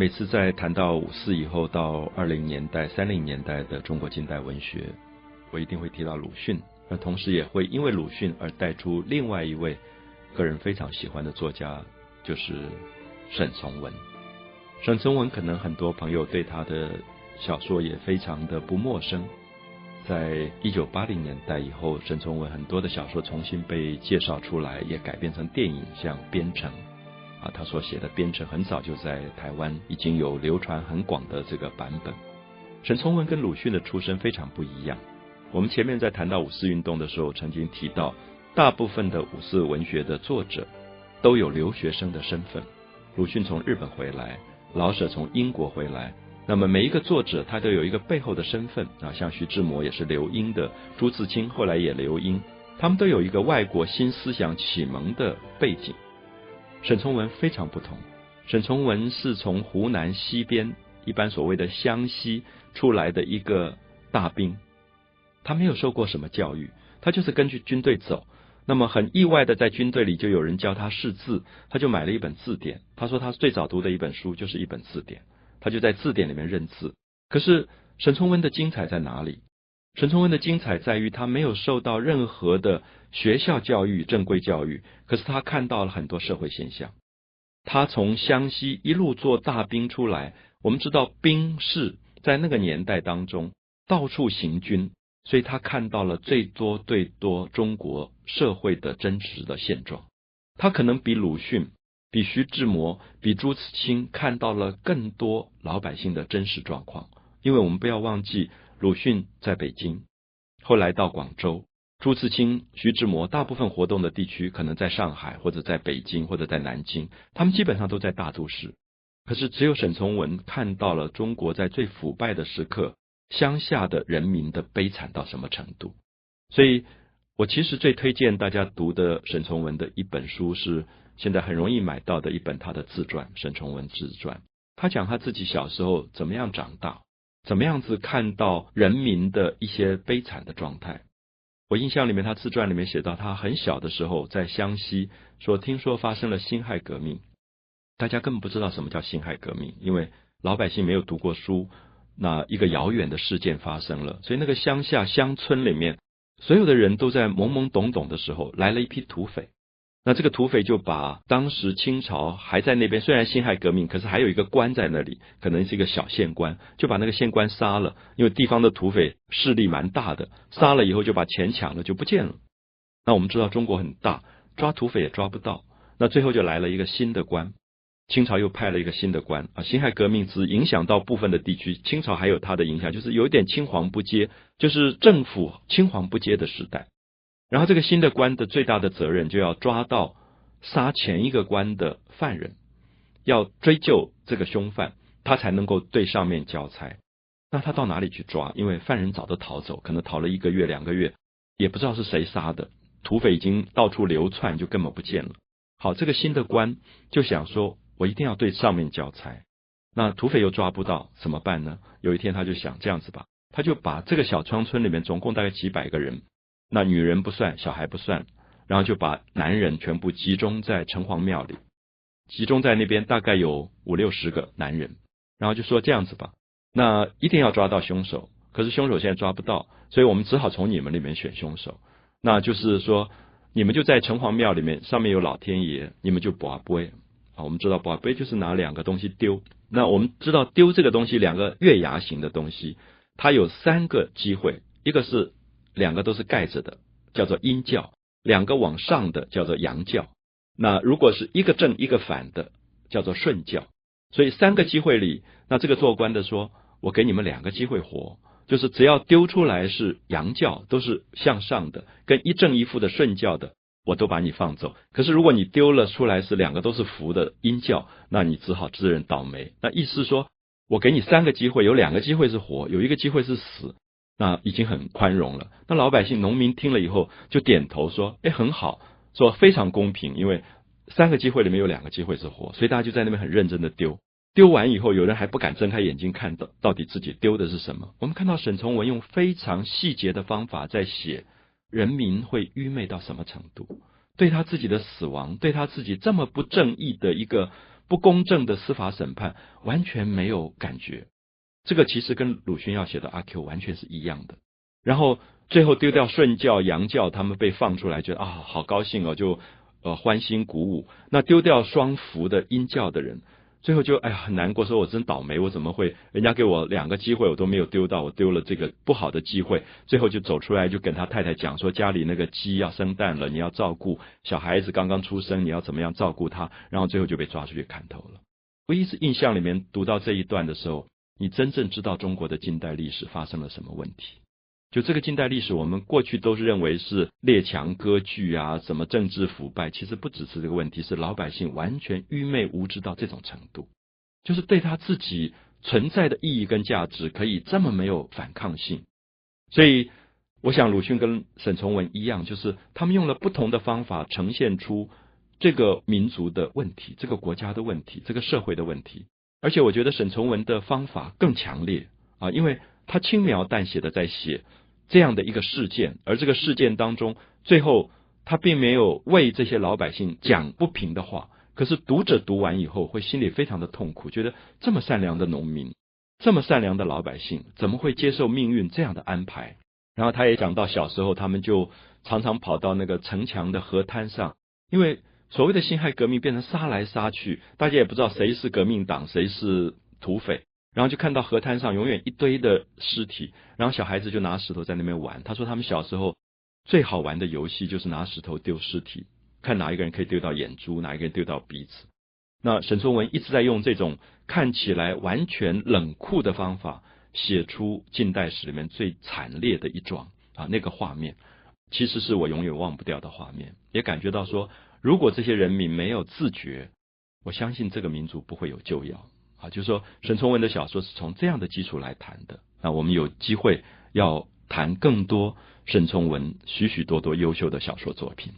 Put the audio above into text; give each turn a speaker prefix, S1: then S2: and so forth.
S1: 每次在谈到五四以后到二零年代、三零年代的中国近代文学，我一定会提到鲁迅，而同时也会因为鲁迅而带出另外一位个人非常喜欢的作家，就是沈从文。沈从文可能很多朋友对他的小说也非常的不陌生。在一九八零年代以后，沈从文很多的小说重新被介绍出来，也改编成电影，像《边城》啊，他所写的《边城》很早就在台湾已经有流传很广的这个版本。沈从文跟鲁迅的出身非常不一样。我们前面在谈到五四运动的时候，曾经提到，大部分的五四文学的作者都有留学生的身份。鲁迅从日本回来，老舍从英国回来。那么每一个作者他都有一个背后的身份啊，像徐志摩也是留英的，朱自清后来也留英，他们都有一个外国新思想启蒙的背景。沈从文非常不同，沈从文是从湖南西边一般所谓的湘西出来的一个大兵，他没有受过什么教育，他就是根据军队走。那么很意外的，在军队里就有人教他识字，他就买了一本字典。他说他最早读的一本书就是一本字典。他就在字典里面认字。可是沈从文的精彩在哪里？陈从文的精彩在于他没有受到任何的学校教育、正规教育，可是他看到了很多社会现象。他从湘西一路做大兵出来，我们知道兵士在那个年代当中到处行军，所以他看到了最多最多中国社会的真实的现状。他可能比鲁迅。比徐志摩、比朱自清看到了更多老百姓的真实状况，因为我们不要忘记，鲁迅在北京，后来到广州；朱自清、徐志摩大部分活动的地区可能在上海或者在北京或者在南京，他们基本上都在大都市。可是只有沈从文看到了中国在最腐败的时刻，乡下的人民的悲惨到什么程度。所以我其实最推荐大家读的沈从文的一本书是。现在很容易买到的一本他的自传《沈从文自传》，他讲他自己小时候怎么样长大，怎么样子看到人民的一些悲惨的状态。我印象里面，他自传里面写到，他很小的时候在湘西，说听说发生了辛亥革命，大家根本不知道什么叫辛亥革命，因为老百姓没有读过书，那一个遥远的事件发生了，所以那个乡下乡村里面，所有的人都在懵懵懂懂的时候，来了一批土匪。那这个土匪就把当时清朝还在那边，虽然辛亥革命，可是还有一个官在那里，可能是一个小县官，就把那个县官杀了。因为地方的土匪势力蛮大的，杀了以后就把钱抢了，就不见了。那我们知道中国很大，抓土匪也抓不到。那最后就来了一个新的官，清朝又派了一个新的官啊。辛亥革命只影响到部分的地区，清朝还有它的影响，就是有点青黄不接，就是政府青黄不接的时代。然后这个新的官的最大的责任就要抓到杀前一个官的犯人，要追究这个凶犯，他才能够对上面交差。那他到哪里去抓？因为犯人早都逃走，可能逃了一个月、两个月，也不知道是谁杀的。土匪已经到处流窜，就根本不见了。好，这个新的官就想说，我一定要对上面交差。那土匪又抓不到，怎么办呢？有一天他就想这样子吧，他就把这个小庄村里面总共大概几百个人。那女人不算，小孩不算，然后就把男人全部集中在城隍庙里，集中在那边，大概有五六十个男人，然后就说这样子吧，那一定要抓到凶手，可是凶手现在抓不到，所以我们只好从你们里面选凶手，那就是说你们就在城隍庙里面，上面有老天爷，你们就把杯啊，我们知道把杯就是拿两个东西丢，那我们知道丢这个东西，两个月牙形的东西，它有三个机会，一个是。两个都是盖着的，叫做阴教；两个往上的叫做阳教。那如果是一个正一个反的，叫做顺教。所以三个机会里，那这个做官的说：“我给你们两个机会活，就是只要丢出来是阳教，都是向上的，跟一正一负的顺教的，我都把你放走。可是如果你丢了出来是两个都是福的阴教，那你只好自认倒霉。那意思说，我给你三个机会，有两个机会是活，有一个机会是死。”那已经很宽容了。那老百姓、农民听了以后就点头说：“哎，很好，说非常公平。因为三个机会里面有两个机会是活，所以大家就在那边很认真的丢。丢完以后，有人还不敢睁开眼睛看到到底自己丢的是什么。我们看到沈从文用非常细节的方法在写人民会愚昧到什么程度，对他自己的死亡，对他自己这么不正义的一个不公正的司法审判，完全没有感觉。这个其实跟鲁迅要写的阿 Q 完全是一样的。然后最后丢掉顺教、洋教，他们被放出来，觉得啊好高兴哦，就呃欢欣鼓舞。那丢掉双福的阴教的人。最后就哎呀很难过，说我真倒霉，我怎么会人家给我两个机会，我都没有丢到，我丢了这个不好的机会。最后就走出来，就跟他太太讲说，家里那个鸡要生蛋了，你要照顾小孩子刚刚出生，你要怎么样照顾他？然后最后就被抓出去砍头了。我一直印象里面读到这一段的时候，你真正知道中国的近代历史发生了什么问题。就这个近代历史，我们过去都是认为是列强割据啊，什么政治腐败，其实不只是这个问题，是老百姓完全愚昧无知到这种程度，就是对他自己存在的意义跟价值可以这么没有反抗性。所以，我想鲁迅跟沈从文一样，就是他们用了不同的方法呈现出这个民族的问题、这个国家的问题、这个社会的问题。而且，我觉得沈从文的方法更强烈啊，因为他轻描淡写的在写。这样的一个事件，而这个事件当中，最后他并没有为这些老百姓讲不平的话。可是读者读完以后，会心里非常的痛苦，觉得这么善良的农民，这么善良的老百姓，怎么会接受命运这样的安排？然后他也讲到小时候，他们就常常跑到那个城墙的河滩上，因为所谓的辛亥革命变成杀来杀去，大家也不知道谁是革命党，谁是土匪。然后就看到河滩上永远一堆的尸体，然后小孩子就拿石头在那边玩。他说他们小时候最好玩的游戏就是拿石头丢尸体，看哪一个人可以丢到眼珠，哪一个人丢到鼻子。那沈从文一直在用这种看起来完全冷酷的方法，写出近代史里面最惨烈的一桩啊，那个画面其实是我永远忘不掉的画面。也感觉到说，如果这些人民没有自觉，我相信这个民族不会有救药。啊，就是说，沈从文的小说是从这样的基础来谈的。那我们有机会要谈更多沈从文许许多多优秀的小说作品。